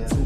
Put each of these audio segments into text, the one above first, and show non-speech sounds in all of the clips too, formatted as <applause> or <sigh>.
der.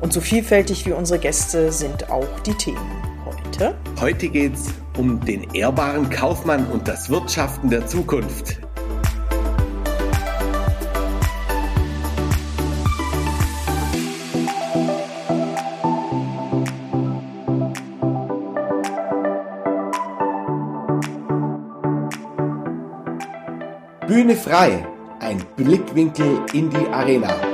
Und so vielfältig wie unsere Gäste sind auch die Themen. Heute? Heute geht es um den ehrbaren Kaufmann und das Wirtschaften der Zukunft. Bühne frei, ein Blickwinkel in die Arena.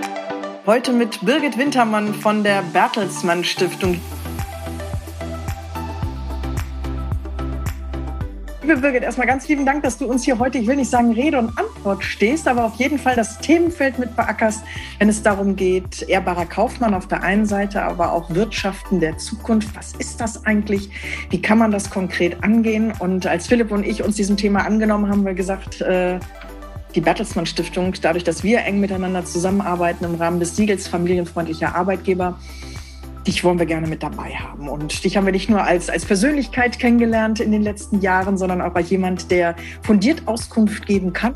Heute mit Birgit Wintermann von der Bertelsmann Stiftung. Liebe Birgit, erstmal ganz lieben Dank, dass du uns hier heute, ich will nicht sagen Rede und Antwort stehst, aber auf jeden Fall das Themenfeld mit beackerst, wenn es darum geht, ehrbarer Kaufmann auf der einen Seite, aber auch Wirtschaften der Zukunft. Was ist das eigentlich? Wie kann man das konkret angehen? Und als Philipp und ich uns diesem Thema angenommen haben, haben wir gesagt, äh, die Bertelsmann Stiftung, dadurch, dass wir eng miteinander zusammenarbeiten im Rahmen des Siegels familienfreundlicher Arbeitgeber, dich wollen wir gerne mit dabei haben. Und dich haben wir nicht nur als, als Persönlichkeit kennengelernt in den letzten Jahren, sondern auch als jemand, der fundiert Auskunft geben kann.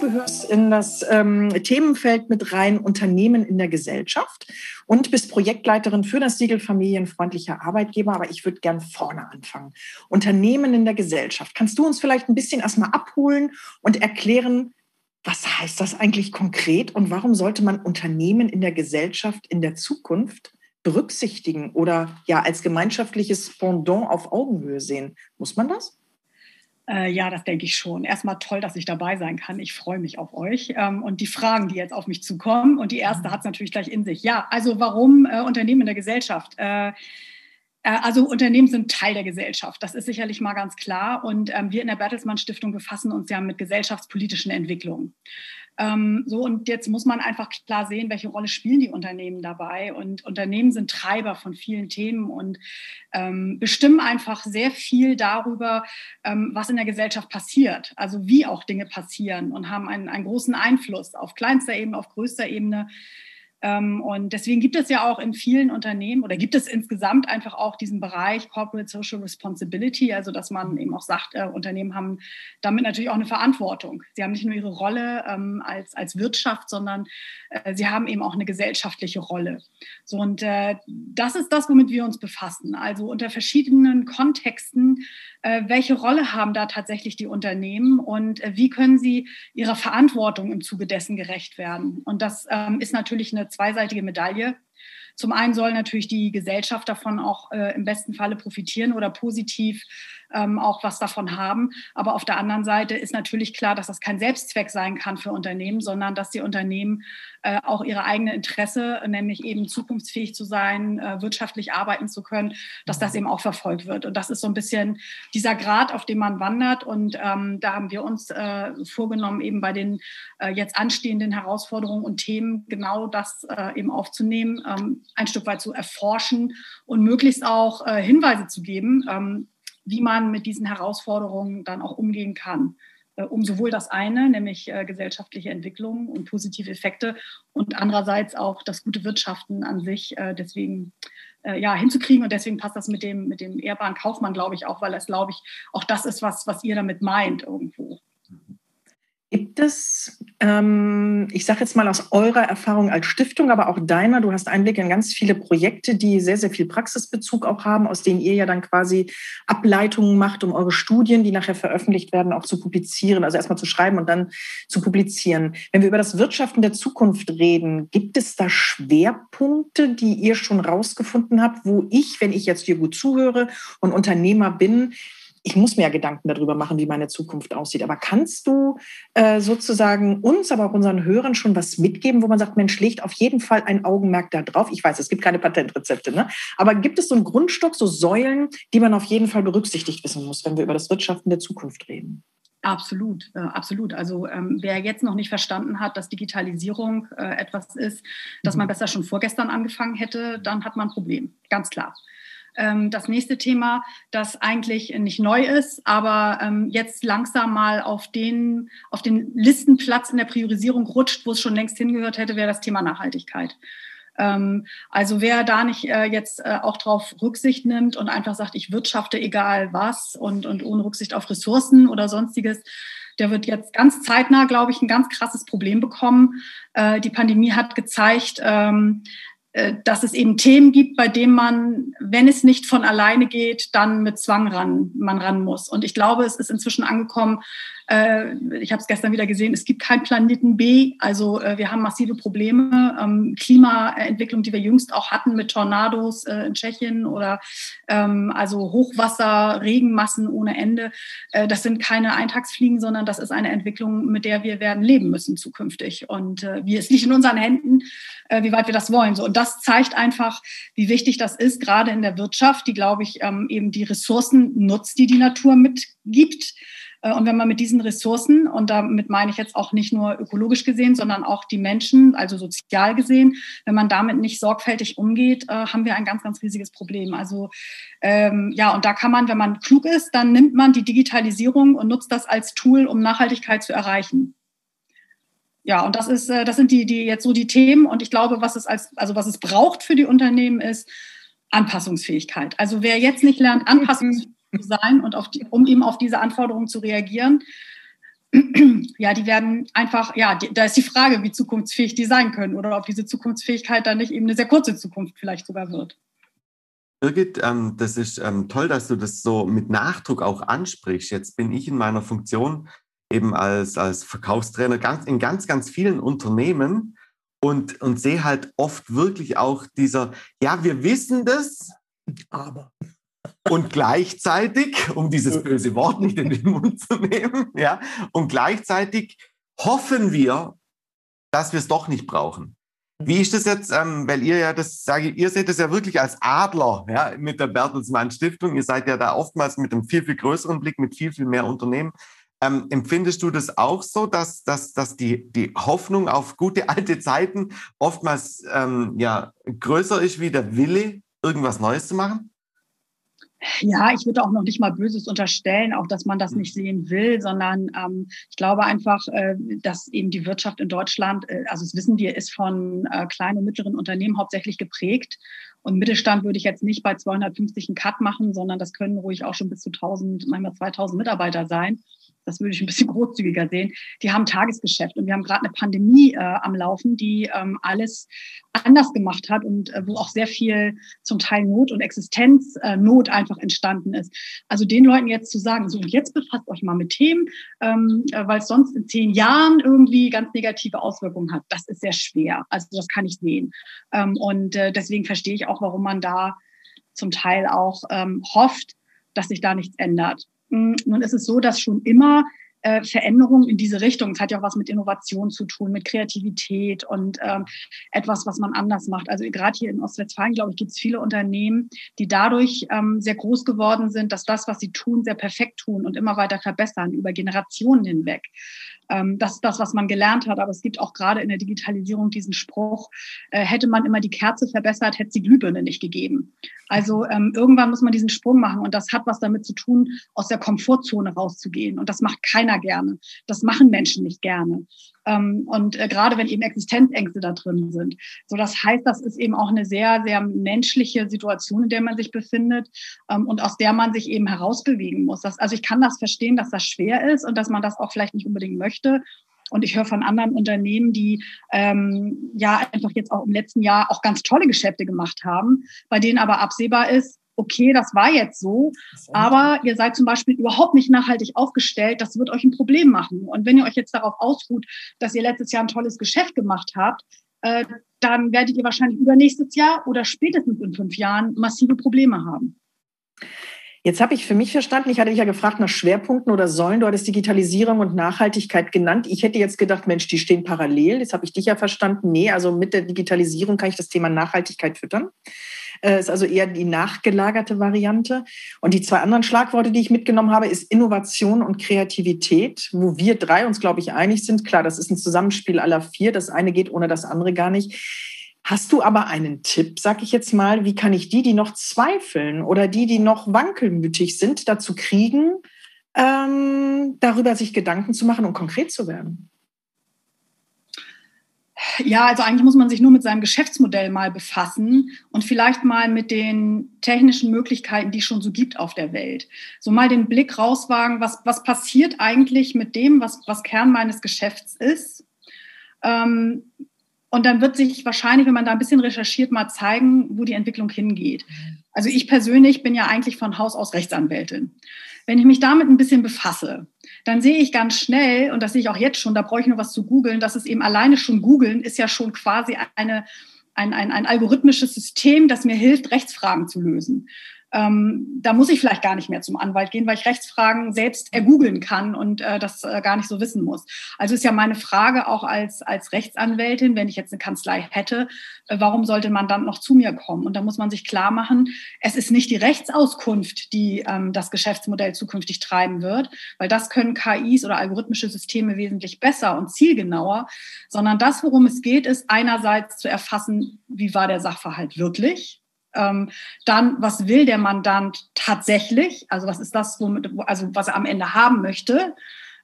Gehörst in das ähm, Themenfeld mit rein Unternehmen in der Gesellschaft und bist Projektleiterin für das Siegel familienfreundlicher Arbeitgeber. Aber ich würde gern vorne anfangen. Unternehmen in der Gesellschaft. Kannst du uns vielleicht ein bisschen erstmal abholen und erklären, was heißt das eigentlich konkret und warum sollte man Unternehmen in der Gesellschaft in der Zukunft berücksichtigen oder ja als gemeinschaftliches Pendant auf Augenhöhe sehen? Muss man das? Äh, ja, das denke ich schon. Erstmal toll, dass ich dabei sein kann. Ich freue mich auf euch ähm, und die Fragen, die jetzt auf mich zukommen. Und die erste mhm. hat es natürlich gleich in sich. Ja, also warum äh, Unternehmen in der Gesellschaft? Äh, äh, also Unternehmen sind Teil der Gesellschaft, das ist sicherlich mal ganz klar. Und ähm, wir in der Bertelsmann Stiftung befassen uns ja mit gesellschaftspolitischen Entwicklungen. Ähm, so, und jetzt muss man einfach klar sehen, welche Rolle spielen die Unternehmen dabei. Und Unternehmen sind Treiber von vielen Themen und ähm, bestimmen einfach sehr viel darüber, ähm, was in der Gesellschaft passiert, also wie auch Dinge passieren und haben einen, einen großen Einfluss auf kleinster Ebene, auf größter Ebene. Ähm, und deswegen gibt es ja auch in vielen Unternehmen oder gibt es insgesamt einfach auch diesen Bereich Corporate Social Responsibility, also dass man eben auch sagt, äh, Unternehmen haben damit natürlich auch eine Verantwortung. Sie haben nicht nur ihre Rolle ähm, als, als Wirtschaft, sondern äh, sie haben eben auch eine gesellschaftliche Rolle. So, und äh, das ist das, womit wir uns befassen. Also unter verschiedenen Kontexten, welche Rolle haben da tatsächlich die Unternehmen und wie können sie ihrer Verantwortung im Zuge dessen gerecht werden? Und das ähm, ist natürlich eine zweiseitige Medaille. Zum einen soll natürlich die Gesellschaft davon auch äh, im besten Falle profitieren oder positiv ähm, auch was davon haben. Aber auf der anderen Seite ist natürlich klar, dass das kein Selbstzweck sein kann für Unternehmen, sondern dass die Unternehmen äh, auch ihre eigene Interesse, nämlich eben zukunftsfähig zu sein, äh, wirtschaftlich arbeiten zu können, dass das eben auch verfolgt wird. Und das ist so ein bisschen dieser Grad, auf dem man wandert. Und ähm, da haben wir uns äh, vorgenommen, eben bei den äh, jetzt anstehenden Herausforderungen und Themen genau das äh, eben aufzunehmen, ähm, ein Stück weit zu erforschen und möglichst auch äh, Hinweise zu geben, ähm, wie man mit diesen Herausforderungen dann auch umgehen kann. Äh, um sowohl das eine, nämlich äh, gesellschaftliche Entwicklung und positive Effekte, und andererseits auch das gute Wirtschaften an sich äh, deswegen ja, hinzukriegen. Und deswegen passt das mit dem, mit dem ehrbaren Kaufmann, glaube ich, auch, weil es, glaube ich, auch das ist, was, was ihr damit meint irgendwo. Gibt es, ähm, ich sage jetzt mal aus eurer Erfahrung als Stiftung, aber auch deiner, du hast Einblick in ganz viele Projekte, die sehr, sehr viel Praxisbezug auch haben, aus denen ihr ja dann quasi Ableitungen macht, um eure Studien, die nachher veröffentlicht werden, auch zu publizieren, also erstmal zu schreiben und dann zu publizieren. Wenn wir über das Wirtschaften der Zukunft reden, gibt es da Schwerpunkte, die ihr schon rausgefunden habt, wo ich, wenn ich jetzt hier gut zuhöre und Unternehmer bin, ich muss mir ja Gedanken darüber machen, wie meine Zukunft aussieht. Aber kannst du äh, sozusagen uns, aber auch unseren Hörern schon was mitgeben, wo man sagt, Mensch, legt auf jeden Fall ein Augenmerk da drauf? Ich weiß, es gibt keine Patentrezepte, ne? aber gibt es so einen Grundstock, so Säulen, die man auf jeden Fall berücksichtigt wissen muss, wenn wir über das Wirtschaften der Zukunft reden? Absolut, äh, absolut. Also ähm, wer jetzt noch nicht verstanden hat, dass Digitalisierung äh, etwas ist, das man mhm. besser schon vorgestern angefangen hätte, dann hat man ein Problem, ganz klar. Ähm, das nächste Thema, das eigentlich nicht neu ist, aber ähm, jetzt langsam mal auf den, auf den Listenplatz in der Priorisierung rutscht, wo es schon längst hingehört hätte, wäre das Thema Nachhaltigkeit. Ähm, also wer da nicht äh, jetzt äh, auch darauf Rücksicht nimmt und einfach sagt, ich wirtschafte egal was und, und ohne Rücksicht auf Ressourcen oder sonstiges, der wird jetzt ganz zeitnah, glaube ich, ein ganz krasses Problem bekommen. Äh, die Pandemie hat gezeigt, dass es eben Themen gibt, bei denen man, wenn es nicht von alleine geht, dann mit Zwang ran, man ran muss. Und ich glaube, es ist inzwischen angekommen, äh, ich habe es gestern wieder gesehen, es gibt keinen Planeten B. Also äh, wir haben massive Probleme. Ähm, Klimaentwicklung, die wir jüngst auch hatten mit Tornados äh, in Tschechien oder ähm, also Hochwasser, Regenmassen ohne Ende. Äh, das sind keine Eintagsfliegen, sondern das ist eine Entwicklung, mit der wir werden leben müssen zukünftig. Und äh, wie es liegt in unseren Händen, äh, wie weit wir das wollen. So, und das zeigt einfach, wie wichtig das ist, gerade in der Wirtschaft, die, glaube ich, ähm, eben die Ressourcen nutzt, die die Natur mitgibt äh, und wenn man mit diesen Ressourcen, und damit meine ich jetzt auch nicht nur ökologisch gesehen, sondern auch die Menschen, also sozial gesehen, wenn man damit nicht sorgfältig umgeht, äh, haben wir ein ganz, ganz riesiges Problem. Also ähm, ja, und da kann man, wenn man klug ist, dann nimmt man die Digitalisierung und nutzt das als Tool, um Nachhaltigkeit zu erreichen. Ja, und das ist, äh, das sind die, die jetzt so die Themen. Und ich glaube, was es als, also was es braucht für die Unternehmen ist Anpassungsfähigkeit. Also wer jetzt nicht lernt, Anpassungsfähigkeit zu sein und die, um eben auf diese Anforderungen zu reagieren. <clears throat> Ja, die werden einfach, ja, die, da ist die Frage, wie zukunftsfähig die sein können oder ob diese Zukunftsfähigkeit dann nicht eben eine sehr kurze Zukunft vielleicht sogar wird. Birgit, ähm, das ist ähm, toll, dass du das so mit Nachdruck auch ansprichst. Jetzt bin ich in meiner Funktion eben als, als Verkaufstrainer ganz, in ganz, ganz vielen Unternehmen und, und sehe halt oft wirklich auch dieser, ja, wir wissen das, aber. Und gleichzeitig, um dieses böse Wort nicht in den Mund zu nehmen, ja, und gleichzeitig hoffen wir, dass wir es doch nicht brauchen. Wie ist das jetzt, ähm, weil ihr ja das, sage ich, ihr seht das ja wirklich als Adler ja, mit der Bertelsmann Stiftung. Ihr seid ja da oftmals mit einem viel, viel größeren Blick, mit viel, viel mehr Unternehmen. Ähm, empfindest du das auch so, dass, dass, dass die, die Hoffnung auf gute alte Zeiten oftmals ähm, ja, größer ist wie der Wille, irgendwas Neues zu machen? Ja, ich würde auch noch nicht mal Böses unterstellen, auch dass man das hm. nicht sehen will, sondern ähm, ich glaube einfach, äh, dass eben die Wirtschaft in Deutschland, äh, also das wissen wir, ist von äh, kleinen und mittleren Unternehmen hauptsächlich geprägt. Und Mittelstand würde ich jetzt nicht bei 250 einen Cut machen, sondern das können ruhig auch schon bis zu 1000, manchmal 2000 Mitarbeiter sein das würde ich ein bisschen <laughs> großzügiger sehen, die haben Tagesgeschäft. Und wir haben gerade eine Pandemie äh, am Laufen, die ähm, alles anders gemacht hat und äh, wo auch sehr viel zum Teil Not und Existenznot äh, einfach entstanden ist. Also den Leuten jetzt zu sagen, so und jetzt befasst euch mal mit Themen, ähm, äh, weil es sonst in zehn Jahren irgendwie ganz negative Auswirkungen hat, das ist sehr schwer. Also das kann ich sehen. Ähm, und äh, deswegen verstehe ich auch, warum man da zum Teil auch ähm, hofft, dass sich da nichts ändert. Nun ist es so, dass schon immer äh, Veränderungen in diese Richtung, es hat ja auch was mit Innovation zu tun, mit Kreativität und ähm, etwas, was man anders macht. Also gerade hier in Ostwestfalen, glaube ich, gibt es viele Unternehmen, die dadurch ähm, sehr groß geworden sind, dass das, was sie tun, sehr perfekt tun und immer weiter verbessern über Generationen hinweg. Ähm, das ist das, was man gelernt hat. Aber es gibt auch gerade in der Digitalisierung diesen Spruch, äh, hätte man immer die Kerze verbessert, hätte es die Glühbirne nicht gegeben. Also ähm, irgendwann muss man diesen Sprung machen und das hat was damit zu tun, aus der Komfortzone rauszugehen. Und das macht keiner gerne. Das machen Menschen nicht gerne. Ähm, und äh, gerade wenn eben Existenzängste da drin sind. So, das heißt, das ist eben auch eine sehr, sehr menschliche Situation, in der man sich befindet ähm, und aus der man sich eben herausbewegen muss. Das, also ich kann das verstehen, dass das schwer ist und dass man das auch vielleicht nicht unbedingt möchte. Und ich höre von anderen Unternehmen, die ähm, ja einfach jetzt auch im letzten Jahr auch ganz tolle Geschäfte gemacht haben, bei denen aber absehbar ist, okay, das war jetzt so, aber ihr seid zum Beispiel überhaupt nicht nachhaltig aufgestellt, das wird euch ein Problem machen. Und wenn ihr euch jetzt darauf ausruht, dass ihr letztes Jahr ein tolles Geschäft gemacht habt, äh, dann werdet ihr wahrscheinlich übernächstes Jahr oder spätestens in fünf Jahren massive Probleme haben. Jetzt habe ich für mich verstanden, ich hatte dich ja gefragt nach Schwerpunkten oder Säulen. Du hattest Digitalisierung und Nachhaltigkeit genannt. Ich hätte jetzt gedacht, Mensch, die stehen parallel. Jetzt habe ich dich ja verstanden. Nee, also mit der Digitalisierung kann ich das Thema Nachhaltigkeit füttern. Äh, ist also eher die nachgelagerte Variante. Und die zwei anderen Schlagworte, die ich mitgenommen habe, ist Innovation und Kreativität, wo wir drei uns, glaube ich, einig sind. Klar, das ist ein Zusammenspiel aller vier. Das eine geht ohne das andere gar nicht. Hast du aber einen Tipp, sag ich jetzt mal, wie kann ich die, die noch zweifeln oder die, die noch wankelmütig sind, dazu kriegen, ähm, darüber sich Gedanken zu machen und konkret zu werden? Ja, also eigentlich muss man sich nur mit seinem Geschäftsmodell mal befassen und vielleicht mal mit den technischen Möglichkeiten, die es schon so gibt auf der Welt. So mal den Blick rauswagen, was, was passiert eigentlich mit dem, was, was Kern meines Geschäfts ist. Ähm, und dann wird sich wahrscheinlich, wenn man da ein bisschen recherchiert, mal zeigen, wo die Entwicklung hingeht. Also ich persönlich bin ja eigentlich von Haus aus Rechtsanwältin. Wenn ich mich damit ein bisschen befasse, dann sehe ich ganz schnell, und das sehe ich auch jetzt schon, da brauche ich nur was zu googeln, dass es eben alleine schon googeln ist ja schon quasi eine, ein, ein, ein algorithmisches System, das mir hilft, Rechtsfragen zu lösen ähm, da muss ich vielleicht gar nicht mehr zum Anwalt gehen, weil ich Rechtsfragen selbst ergoogeln kann und äh, das äh, gar nicht so wissen muss. Also ist ja meine Frage auch als, als Rechtsanwältin, wenn ich jetzt eine Kanzlei hätte, äh, warum sollte man dann noch zu mir kommen? Und da muss man sich klar machen, es ist nicht die Rechtsauskunft, die ähm, das Geschäftsmodell zukünftig treiben wird, weil das können KIs oder algorithmische Systeme wesentlich besser und zielgenauer, sondern das, worum es geht, ist einerseits zu erfassen, wie war der Sachverhalt wirklich? Ähm, dann, was will der Mandant tatsächlich? Also was ist das, womit, also was er am Ende haben möchte?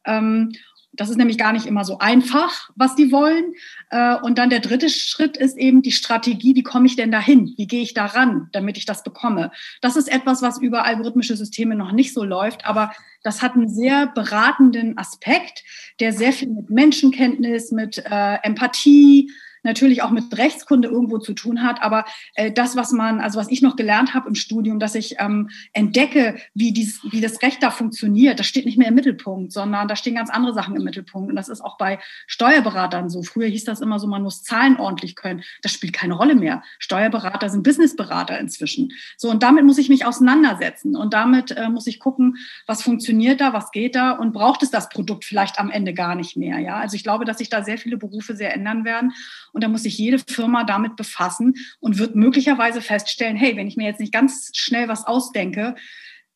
Ähm, das ist nämlich gar nicht immer so einfach, was die wollen. Äh, und dann der dritte Schritt ist eben die Strategie, wie komme ich denn dahin? Wie gehe ich daran, damit ich das bekomme? Das ist etwas, was über algorithmische Systeme noch nicht so läuft, aber das hat einen sehr beratenden Aspekt, der sehr viel mit Menschenkenntnis, mit äh, Empathie, natürlich auch mit Rechtskunde irgendwo zu tun hat. Aber äh, das, was man, also was ich noch gelernt habe im Studium, dass ich ähm, entdecke, wie, dies, wie das Recht da funktioniert, das steht nicht mehr im Mittelpunkt, sondern da stehen ganz andere Sachen im Mittelpunkt. Und das ist auch bei Steuerberatern so. Früher hieß das immer so, man muss Zahlen ordentlich können. Das spielt keine Rolle mehr. Steuerberater sind Businessberater inzwischen. So, und damit muss ich mich auseinandersetzen. Und damit äh, muss ich gucken, was funktioniert da, was geht da und braucht es das Produkt vielleicht am Ende gar nicht mehr. Ja, also ich glaube, dass sich da sehr viele Berufe sehr ändern werden. Und da muss sich jede Firma damit befassen und wird möglicherweise feststellen, hey, wenn ich mir jetzt nicht ganz schnell was ausdenke,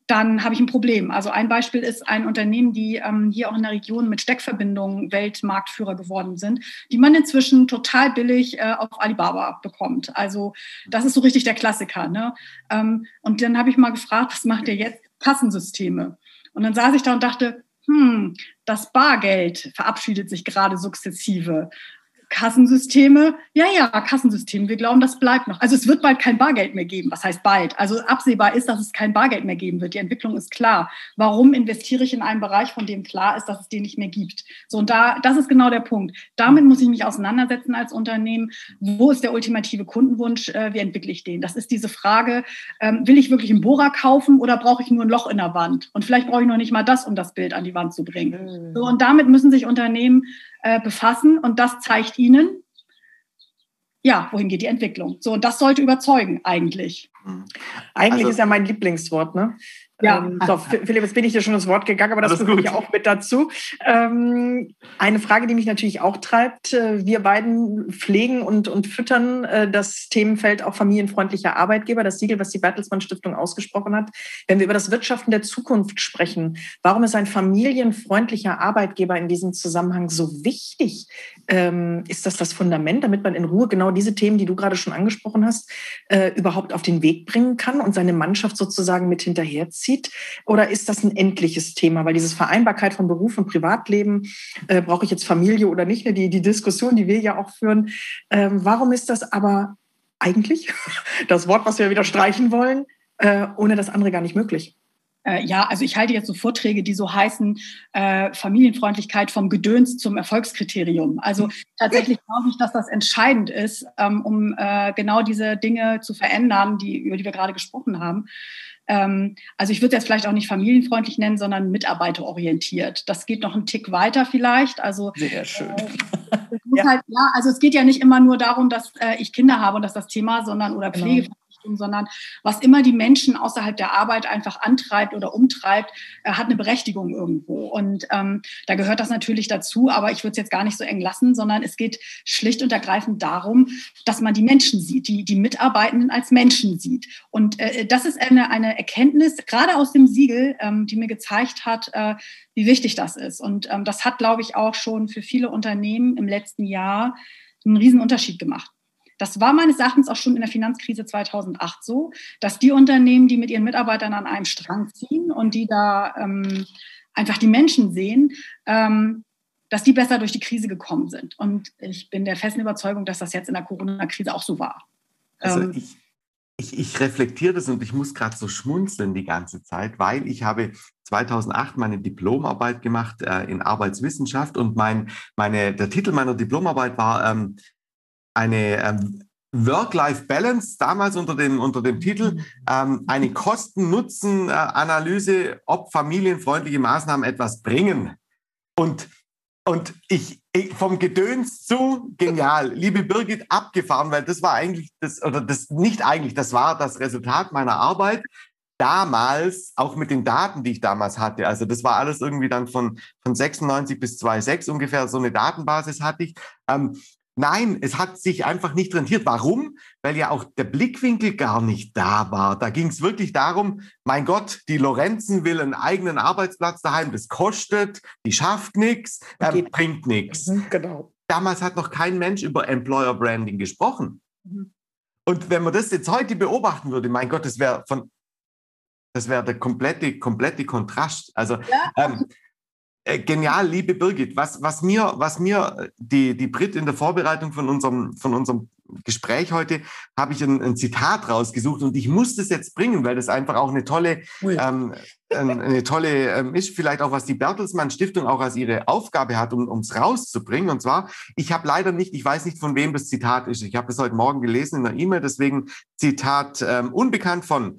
dann habe ich ein Problem. Also ein Beispiel ist ein Unternehmen, die ähm, hier auch in der Region mit Steckverbindungen Weltmarktführer geworden sind, die man inzwischen total billig äh, auf Alibaba bekommt. Also das ist so richtig der Klassiker. Ne? Ähm, und dann habe ich mal gefragt, was macht ihr jetzt? Kassensysteme. Und dann saß ich da und dachte, hm, das Bargeld verabschiedet sich gerade sukzessive. Kassensysteme, ja, ja, Kassensysteme, wir glauben, das bleibt noch. Also es wird bald kein Bargeld mehr geben. Was heißt bald? Also absehbar ist, dass es kein Bargeld mehr geben wird. Die Entwicklung ist klar. Warum investiere ich in einen Bereich, von dem klar ist, dass es den nicht mehr gibt? So, und da, das ist genau der Punkt. Damit muss ich mich auseinandersetzen als Unternehmen. Wo ist der ultimative Kundenwunsch? Äh, wie entwickle ich den? Das ist diese Frage, ähm, will ich wirklich einen Bohrer kaufen oder brauche ich nur ein Loch in der Wand? Und vielleicht brauche ich noch nicht mal das, um das Bild an die Wand zu bringen. Mhm. So, und damit müssen sich Unternehmen äh, befassen und das zeigt ihnen, ja, wohin geht die Entwicklung. So, und das sollte überzeugen eigentlich. Mhm. Eigentlich also, ist ja mein Lieblingswort, ne? Ja. Ähm, so, Philipp, jetzt bin ich dir schon das Wort gegangen, aber das gehört ja auch mit dazu. Ähm, eine Frage, die mich natürlich auch treibt. Äh, wir beiden pflegen und, und füttern äh, das Themenfeld auch familienfreundlicher Arbeitgeber, das Siegel, was die Bertelsmann Stiftung ausgesprochen hat. Wenn wir über das Wirtschaften der Zukunft sprechen, warum ist ein familienfreundlicher Arbeitgeber in diesem Zusammenhang so wichtig? Ähm, ist das das Fundament, damit man in Ruhe genau diese Themen, die du gerade schon angesprochen hast, äh, überhaupt auf den Weg bringen kann und seine Mannschaft sozusagen mit hinterherzieht? zieht? Oder ist das ein endliches Thema? Weil dieses Vereinbarkeit von Beruf und Privatleben, äh, brauche ich jetzt Familie oder nicht, ne? die, die Diskussion, die wir ja auch führen. Ähm, warum ist das aber eigentlich, <laughs> das Wort, was wir wieder streichen wollen, äh, ohne das andere gar nicht möglich? Äh, ja, also ich halte jetzt so Vorträge, die so heißen, äh, Familienfreundlichkeit vom Gedöns zum Erfolgskriterium. Also tatsächlich glaube ich, dass das entscheidend ist, ähm, um äh, genau diese Dinge zu verändern, die, über die wir gerade gesprochen haben. Ähm, also ich würde es jetzt vielleicht auch nicht familienfreundlich nennen, sondern mitarbeiterorientiert. Das geht noch einen Tick weiter vielleicht. Also sehr schön. Äh, <laughs> ja. Halt, ja. also es geht ja nicht immer nur darum, dass äh, ich Kinder habe und dass das Thema, sondern oder genau. Pflege. Genau Richtung, sondern was immer die Menschen außerhalb der Arbeit einfach antreibt oder umtreibt, äh, hat eine Berechtigung irgendwo. Und ähm, da gehört das natürlich dazu, aber ich würde es jetzt gar nicht so eng lassen, sondern es geht schlicht und ergreifend darum, dass man die Menschen sieht, die, die Mitarbeitenden als Menschen sieht. Und äh, das ist eine, eine Erkenntnis, gerade aus dem Siegel, ähm, die mir gezeigt hat, äh, wie wichtig das ist. Und ähm, das hat, glaube ich, auch schon für viele Unternehmen im letzten Jahr einen riesen Unterschied gemacht. Das war meines Erachtens auch schon in der Finanzkrise 2008 so, dass die Unternehmen, die mit ihren Mitarbeitern an einem Strang ziehen und die da ähm, einfach die Menschen sehen, ähm, dass die besser durch die Krise gekommen sind. Und ich bin der festen Überzeugung, dass das jetzt in der Corona-Krise auch so war. Also ähm, ich, ich, ich reflektiere das und ich muss gerade so schmunzeln die ganze Zeit, weil ich habe 2008 meine Diplomarbeit gemacht äh, in Arbeitswissenschaft und mein, meine, der Titel meiner Diplomarbeit war ähm, eine ähm, Work-Life-Balance, damals unter dem, unter dem Titel, ähm, eine Kosten-Nutzen-Analyse, ob familienfreundliche Maßnahmen etwas bringen. Und, und ich, ich, vom Gedöns zu genial, liebe Birgit, abgefahren, weil das war eigentlich das, oder das nicht eigentlich, das war das Resultat meiner Arbeit damals, auch mit den Daten, die ich damals hatte, also das war alles irgendwie dann von, von 96 bis 2006 ungefähr, so eine Datenbasis hatte ich. Ähm, Nein, es hat sich einfach nicht rentiert. Warum? Weil ja auch der Blickwinkel gar nicht da war. Da ging es wirklich darum, mein Gott, die Lorenzen will einen eigenen Arbeitsplatz daheim, das kostet, die schafft nichts, äh, bringt nichts. Mhm, genau. Damals hat noch kein Mensch über Employer Branding gesprochen. Mhm. Und wenn man das jetzt heute beobachten würde, mein Gott, das wäre von, das wäre der komplette, komplette Kontrast. Also ja. ähm, äh, genial, liebe Birgit. Was, was mir, was mir äh, die, die Brit in der Vorbereitung von unserem, von unserem Gespräch heute, habe ich ein, ein, Zitat rausgesucht und ich muss das jetzt bringen, weil das einfach auch eine tolle, ähm, eine tolle ähm, ist, vielleicht auch was die Bertelsmann Stiftung auch als ihre Aufgabe hat, um es rauszubringen. Und zwar, ich habe leider nicht, ich weiß nicht, von wem das Zitat ist. Ich habe das heute Morgen gelesen in einer E-Mail, deswegen Zitat ähm, unbekannt von,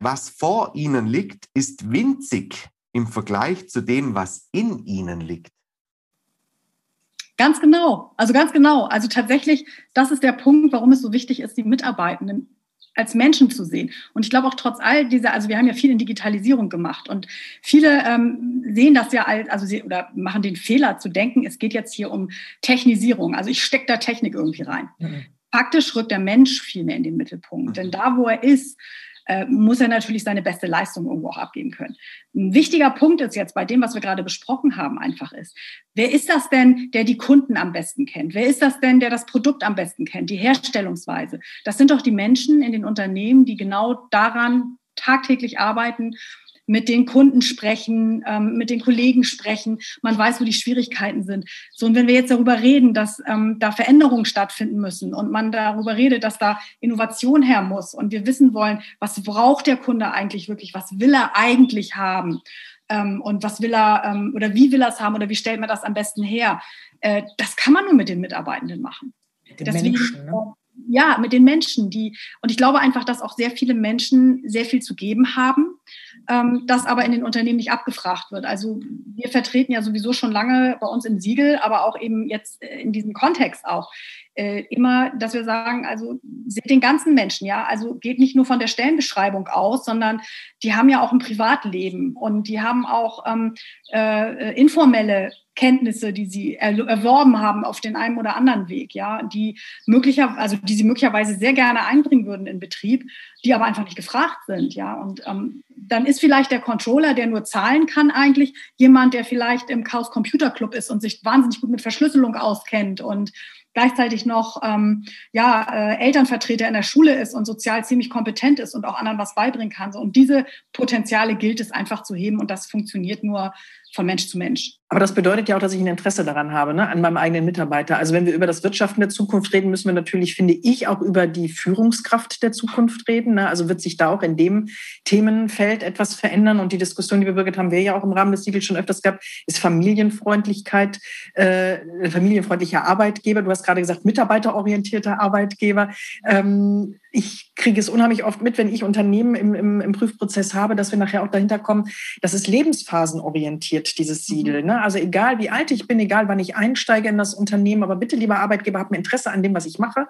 was vor Ihnen liegt, ist winzig im Vergleich zu dem, was in ihnen liegt? Ganz genau, also ganz genau. Also tatsächlich, das ist der Punkt, warum es so wichtig ist, die Mitarbeitenden als Menschen zu sehen. Und ich glaube auch trotz all dieser, also wir haben ja viel in Digitalisierung gemacht und viele ähm, sehen das ja als, also sie oder machen den Fehler zu denken, es geht jetzt hier um Technisierung. Also ich stecke da Technik irgendwie rein. Mhm. Faktisch rückt der Mensch viel mehr in den Mittelpunkt. Mhm. Denn da, wo er ist, äh, muss er natürlich seine beste Leistung irgendwo auch abgeben können. Ein wichtiger Punkt ist jetzt bei dem, was wir gerade besprochen haben, einfach ist, wer ist das denn, der die Kunden am besten kennt? Wer ist das denn, der das Produkt am besten kennt, die Herstellungsweise? Das sind doch die Menschen in den Unternehmen, die genau daran tagtäglich arbeiten mit den Kunden sprechen, ähm, mit den Kollegen sprechen. Man weiß, wo die Schwierigkeiten sind. So, und wenn wir jetzt darüber reden, dass ähm, da Veränderungen stattfinden müssen und man darüber redet, dass da Innovation her muss und wir wissen wollen, was braucht der Kunde eigentlich wirklich, was will er eigentlich haben ähm, und was will er ähm, oder wie will er es haben oder wie stellt man das am besten her, äh, das kann man nur mit den Mitarbeitenden machen. Mit den Deswegen, Menschen, ne? ja, mit den Menschen, die, und ich glaube einfach, dass auch sehr viele Menschen sehr viel zu geben haben, ähm, das aber in den Unternehmen nicht abgefragt wird. Also wir vertreten ja sowieso schon lange bei uns im Siegel, aber auch eben jetzt äh, in diesem Kontext auch äh, immer, dass wir sagen, also seht den ganzen Menschen, ja, also geht nicht nur von der Stellenbeschreibung aus, sondern die haben ja auch ein Privatleben und die haben auch ähm, äh, informelle Kenntnisse, die sie erworben haben auf den einen oder anderen Weg, ja, die möglicherweise, also die sie möglicherweise sehr gerne einbringen würden in Betrieb, die aber einfach nicht gefragt sind, ja. Und ähm, dann ist vielleicht der Controller, der nur zahlen kann, eigentlich jemand, der vielleicht im Chaos Computer Club ist und sich wahnsinnig gut mit Verschlüsselung auskennt und gleichzeitig noch ähm, ja, äh, Elternvertreter in der Schule ist und sozial ziemlich kompetent ist und auch anderen was beibringen kann. So, und diese Potenziale gilt es einfach zu heben und das funktioniert nur von Mensch zu Mensch. Aber das bedeutet ja auch, dass ich ein Interesse daran habe, ne, an meinem eigenen Mitarbeiter. Also wenn wir über das Wirtschaften der Zukunft reden, müssen wir natürlich, finde ich, auch über die Führungskraft der Zukunft reden. Ne? Also wird sich da auch in dem Themenfeld etwas verändern. Und die Diskussion, die wir Birgit haben wir ja auch im Rahmen des Siegels schon öfters gehabt, ist Familienfreundlichkeit, äh, familienfreundlicher Arbeitgeber. Du hast gerade gesagt, mitarbeiterorientierter Arbeitgeber. Ähm, ich kriege es unheimlich oft mit, wenn ich Unternehmen im, im, im, Prüfprozess habe, dass wir nachher auch dahinter kommen, dass es lebensphasenorientiert, dieses Siegel. Ne? Also egal wie alt ich bin, egal wann ich einsteige in das Unternehmen, aber bitte, lieber Arbeitgeber, hab ein Interesse an dem, was ich mache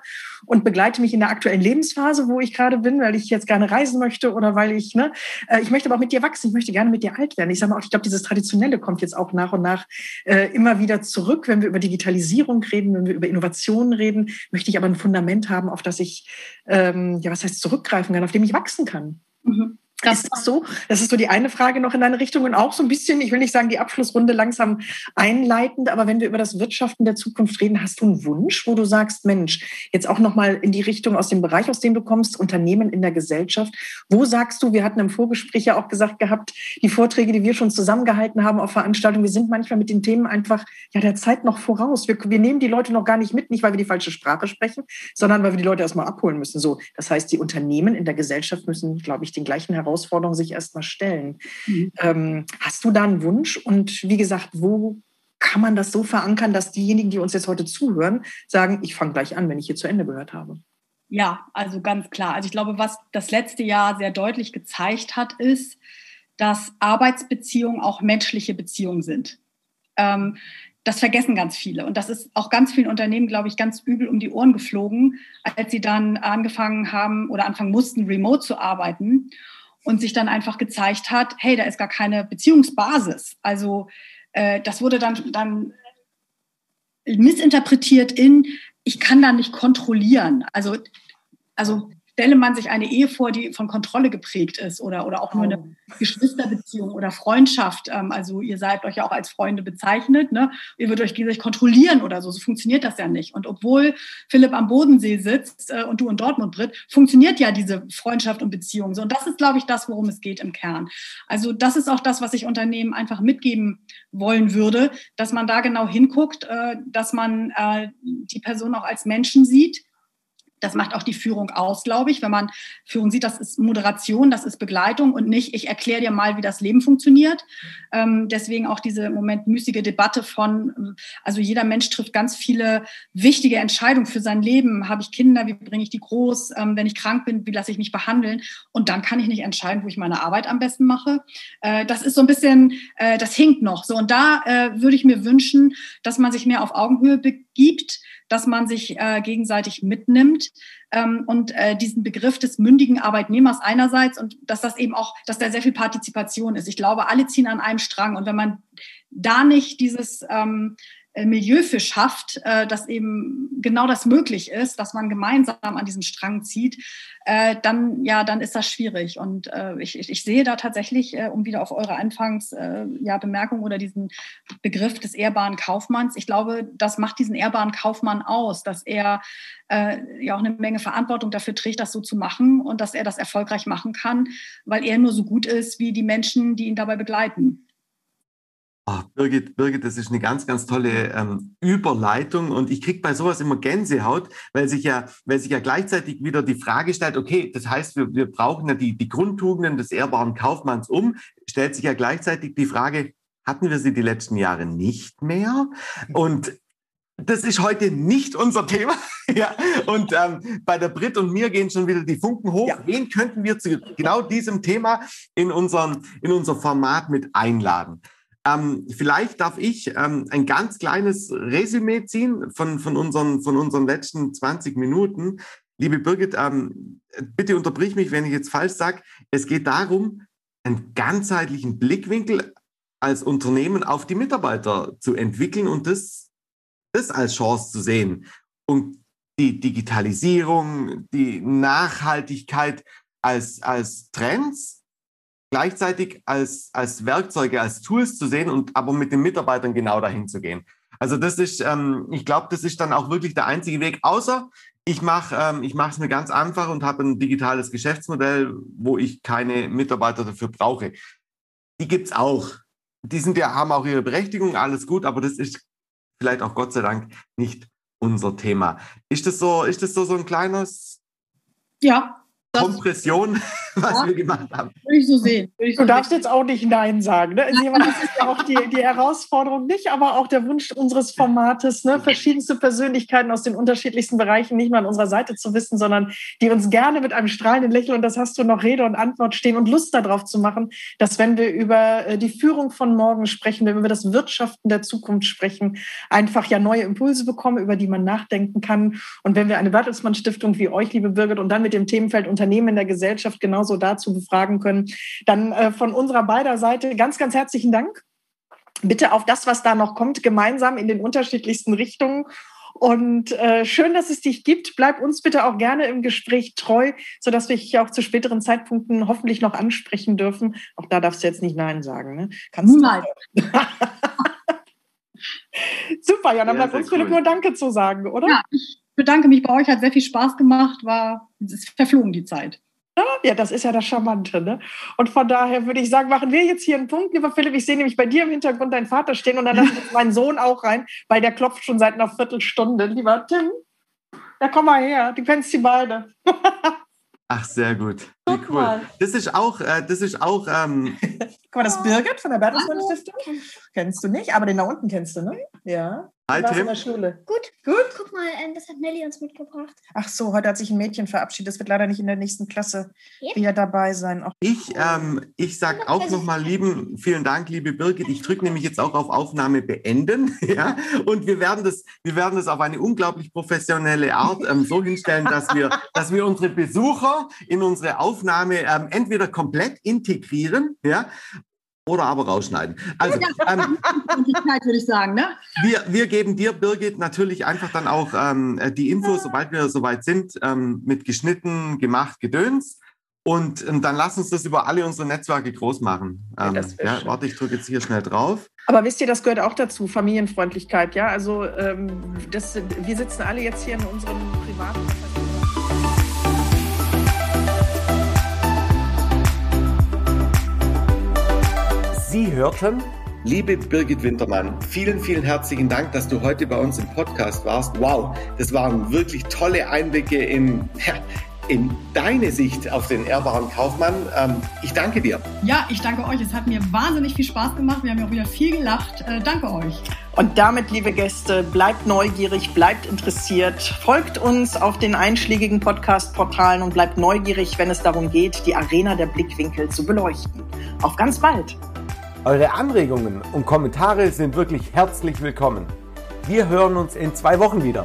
und begleite mich in der aktuellen Lebensphase, wo ich gerade bin, weil ich jetzt gerne reisen möchte oder weil ich, ne, äh, ich möchte aber auch mit dir wachsen, ich möchte gerne mit dir alt werden. Ich sage mal auch, ich glaube, dieses Traditionelle kommt jetzt auch nach und nach äh, immer wieder zurück, wenn wir über Digitalisierung reden, wenn wir über Innovationen reden, möchte ich aber ein Fundament haben, auf das ich äh, ähm, ja, was heißt zurückgreifen kann, auf dem ich wachsen kann. Mhm. Das ist so. Das ist so die eine Frage noch in deine Richtung und auch so ein bisschen, ich will nicht sagen, die Abschlussrunde langsam einleitend, aber wenn wir über das Wirtschaften der Zukunft reden, hast du einen Wunsch, wo du sagst, Mensch, jetzt auch nochmal in die Richtung aus dem Bereich, aus dem du kommst, Unternehmen in der Gesellschaft. Wo sagst du, wir hatten im Vorgespräch ja auch gesagt gehabt, die Vorträge, die wir schon zusammengehalten haben auf Veranstaltungen, wir sind manchmal mit den Themen einfach ja der Zeit noch voraus. Wir, wir nehmen die Leute noch gar nicht mit, nicht weil wir die falsche Sprache sprechen, sondern weil wir die Leute erstmal abholen müssen. So, das heißt, die Unternehmen in der Gesellschaft müssen, glaube ich, den gleichen Herausforderungen Herausforderungen sich erstmal stellen. Mhm. Ähm, hast du da einen Wunsch? Und wie gesagt, wo kann man das so verankern, dass diejenigen, die uns jetzt heute zuhören, sagen, ich fange gleich an, wenn ich hier zu Ende gehört habe? Ja, also ganz klar. Also ich glaube, was das letzte Jahr sehr deutlich gezeigt hat, ist, dass Arbeitsbeziehungen auch menschliche Beziehungen sind. Ähm, das vergessen ganz viele. Und das ist auch ganz vielen Unternehmen, glaube ich, ganz übel um die Ohren geflogen, als sie dann angefangen haben oder anfangen mussten, remote zu arbeiten und sich dann einfach gezeigt hat, hey, da ist gar keine Beziehungsbasis. Also äh, das wurde dann, dann missinterpretiert in, ich kann da nicht kontrollieren. Also, also stelle man sich eine Ehe vor, die von Kontrolle geprägt ist oder, oder auch nur eine oh. Geschwisterbeziehung oder Freundschaft. Ähm, also ihr seid euch ja auch als Freunde bezeichnet. Ne? Ihr würdet euch gegenseitig kontrollieren oder so. So funktioniert das ja nicht. Und obwohl Philipp am Bodensee sitzt äh, und du in Dortmund, Britt, funktioniert ja diese Freundschaft und Beziehung so. Und das ist, glaube ich, das, worum es geht im Kern. Also das ist auch das, was ich Unternehmen einfach mitgeben wollen würde, dass man da genau hinguckt, äh, dass man äh, die Person auch als Menschen sieht das macht auch die Führung aus, glaube ich. Wenn man Führung sieht, das ist Moderation, das ist Begleitung und nicht, ich erkläre dir mal, wie das Leben funktioniert. Ähm, deswegen auch diese im Moment müßige Debatte von, also jeder Mensch trifft ganz viele wichtige Entscheidungen für sein Leben. Habe ich Kinder? Wie bringe ich die groß? Ähm, wenn ich krank bin, wie lasse ich mich behandeln? Und dann kann ich nicht entscheiden, wo ich meine Arbeit am besten mache. Äh, das ist so ein bisschen, äh, das hinkt noch. So, und da äh, würde ich mir wünschen, dass man sich mehr auf Augenhöhe begibt dass man sich äh, gegenseitig mitnimmt ähm, und äh, diesen Begriff des mündigen Arbeitnehmers einerseits und dass das eben auch, dass da sehr viel Partizipation ist. Ich glaube, alle ziehen an einem Strang und wenn man da nicht dieses ähm, äh, Milieu für schafft, äh, dass eben genau das möglich ist, dass man gemeinsam an diesem Strang zieht, äh, dann ja, dann ist das schwierig. Und ich, ich sehe da tatsächlich, um wieder auf eure Anfangs ja, Bemerkung oder diesen Begriff des ehrbaren Kaufmanns, ich glaube, das macht diesen ehrbaren Kaufmann aus, dass er ja auch eine Menge Verantwortung dafür trägt, das so zu machen und dass er das erfolgreich machen kann, weil er nur so gut ist wie die Menschen, die ihn dabei begleiten. Oh, Birgit, Birgit, das ist eine ganz, ganz tolle ähm, Überleitung und ich kriege bei sowas immer Gänsehaut, weil sich ja, weil sich ja gleichzeitig wieder die Frage stellt, okay, das heißt, wir, wir brauchen ja die, die Grundtugenden des ehrbaren Kaufmanns um, stellt sich ja gleichzeitig die Frage, hatten wir sie die letzten Jahre nicht mehr? Und das ist heute nicht unser Thema. <laughs> ja. Und ähm, bei der Brit und mir gehen schon wieder die Funken hoch. Ja. Wen könnten wir zu genau diesem Thema in, unseren, in unser Format mit einladen? Ähm, vielleicht darf ich ähm, ein ganz kleines Resümee ziehen von, von, unseren, von unseren letzten 20 Minuten. Liebe Birgit, ähm, bitte unterbrich mich, wenn ich jetzt falsch sage. Es geht darum, einen ganzheitlichen Blickwinkel als Unternehmen auf die Mitarbeiter zu entwickeln und das, das als Chance zu sehen. Und die Digitalisierung, die Nachhaltigkeit als, als Trends gleichzeitig als, als Werkzeuge, als Tools zu sehen und aber mit den Mitarbeitern genau dahin zu gehen. Also das ist, ähm, ich glaube, das ist dann auch wirklich der einzige Weg, außer ich mache ähm, es mir ganz einfach und habe ein digitales Geschäftsmodell, wo ich keine Mitarbeiter dafür brauche. Die gibt es auch. die sind ja, haben auch ihre Berechtigung, alles gut, aber das ist vielleicht auch Gott sei Dank nicht unser Thema. Ist das so, ist das so, so ein kleines ja, Kompression, <laughs> was ja, wir gemacht haben. Würde ich so sehen. Ich so du darfst sehen. jetzt auch nicht Nein sagen. Ne? Also, das ist ja auch die, die Herausforderung, nicht, aber auch der Wunsch unseres Formates, ne? verschiedenste Persönlichkeiten aus den unterschiedlichsten Bereichen nicht nur an unserer Seite zu wissen, sondern die uns gerne mit einem strahlenden Lächeln, und das hast du noch Rede und Antwort stehen und Lust darauf zu machen, dass wenn wir über äh, die Führung von morgen sprechen, wenn wir über das Wirtschaften der Zukunft sprechen, einfach ja neue Impulse bekommen, über die man nachdenken kann. Und wenn wir eine Bertelsmann Stiftung wie euch, liebe Birgit, und dann mit dem Themenfeld unter Unternehmen in der Gesellschaft genauso dazu befragen können. Dann äh, von unserer beider Seite ganz, ganz herzlichen Dank. Bitte auf das, was da noch kommt, gemeinsam in den unterschiedlichsten Richtungen. Und äh, schön, dass es dich gibt. Bleib uns bitte auch gerne im Gespräch treu, sodass wir dich auch zu späteren Zeitpunkten hoffentlich noch ansprechen dürfen. Auch da darfst du jetzt nicht Nein sagen. Ne? Kannst Nein. <laughs> Super, ja, dann ja, bleibt uns cool. nur Danke zu sagen, oder? Ja, ich bedanke mich bei euch, hat sehr viel Spaß gemacht, war, es ist verflogen die Zeit. Ja, das ist ja das Charmante. Ne? Und von daher würde ich sagen, machen wir jetzt hier einen Punkt, lieber Philipp. Ich sehe nämlich bei dir im Hintergrund deinen Vater stehen und dann lasse ich meinen Sohn auch rein, weil der klopft schon seit einer Viertelstunde. Lieber Tim, ja, komm mal her, du kennst sie beide. Ach, sehr gut. Wie cool. Mal. Das ist auch, äh, das ist auch. Ähm <laughs> Guck mal, das ist Birgit von der Bertelsmann Stiftung. Kennst du nicht, aber den da unten kennst du, ne? Ja. Hi, Tim. in der Schule. Gut. Gut? Guck mal, ähm, das hat Nelly uns mitgebracht. Ach so, heute hat sich ein Mädchen verabschiedet. Das wird leider nicht in der nächsten Klasse yep. wieder dabei sein. Auch ich ähm, ich sage auch nochmal lieben, vielen Dank, liebe Birgit. Ich drücke nämlich jetzt auch auf Aufnahme beenden. <laughs> ja? Und wir werden, das, wir werden das auf eine unglaublich professionelle Art ähm, so hinstellen, dass wir, dass wir unsere Besucher in unsere Aufnahme ähm, entweder komplett integrieren ja, oder aber rausschneiden. Also, ähm, würde ich sagen, ne? Wir, wir geben dir, Birgit, natürlich einfach dann auch ähm, die Infos, sobald wir soweit sind, ähm, mit geschnitten, gemacht, gedöns. Und ähm, dann lass uns das über alle unsere Netzwerke groß machen. Ähm, ja, warte, ich drücke jetzt hier schnell drauf. Aber wisst ihr, das gehört auch dazu, Familienfreundlichkeit, ja? Also ähm, das, wir sitzen alle jetzt hier in unserem privaten. Sie hörten, liebe Birgit Wintermann, vielen, vielen herzlichen Dank, dass du heute bei uns im Podcast warst. Wow, das waren wirklich tolle Einblicke in, in deine Sicht auf den ehrbaren Kaufmann. Ähm, ich danke dir. Ja, ich danke euch. Es hat mir wahnsinnig viel Spaß gemacht. Wir haben ja auch wieder viel gelacht. Äh, danke euch. Und damit, liebe Gäste, bleibt neugierig, bleibt interessiert, folgt uns auf den einschlägigen Podcast-Portalen und bleibt neugierig, wenn es darum geht, die Arena der Blickwinkel zu beleuchten. Auf ganz bald! Eure Anregungen und Kommentare sind wirklich herzlich willkommen. Wir hören uns in zwei Wochen wieder.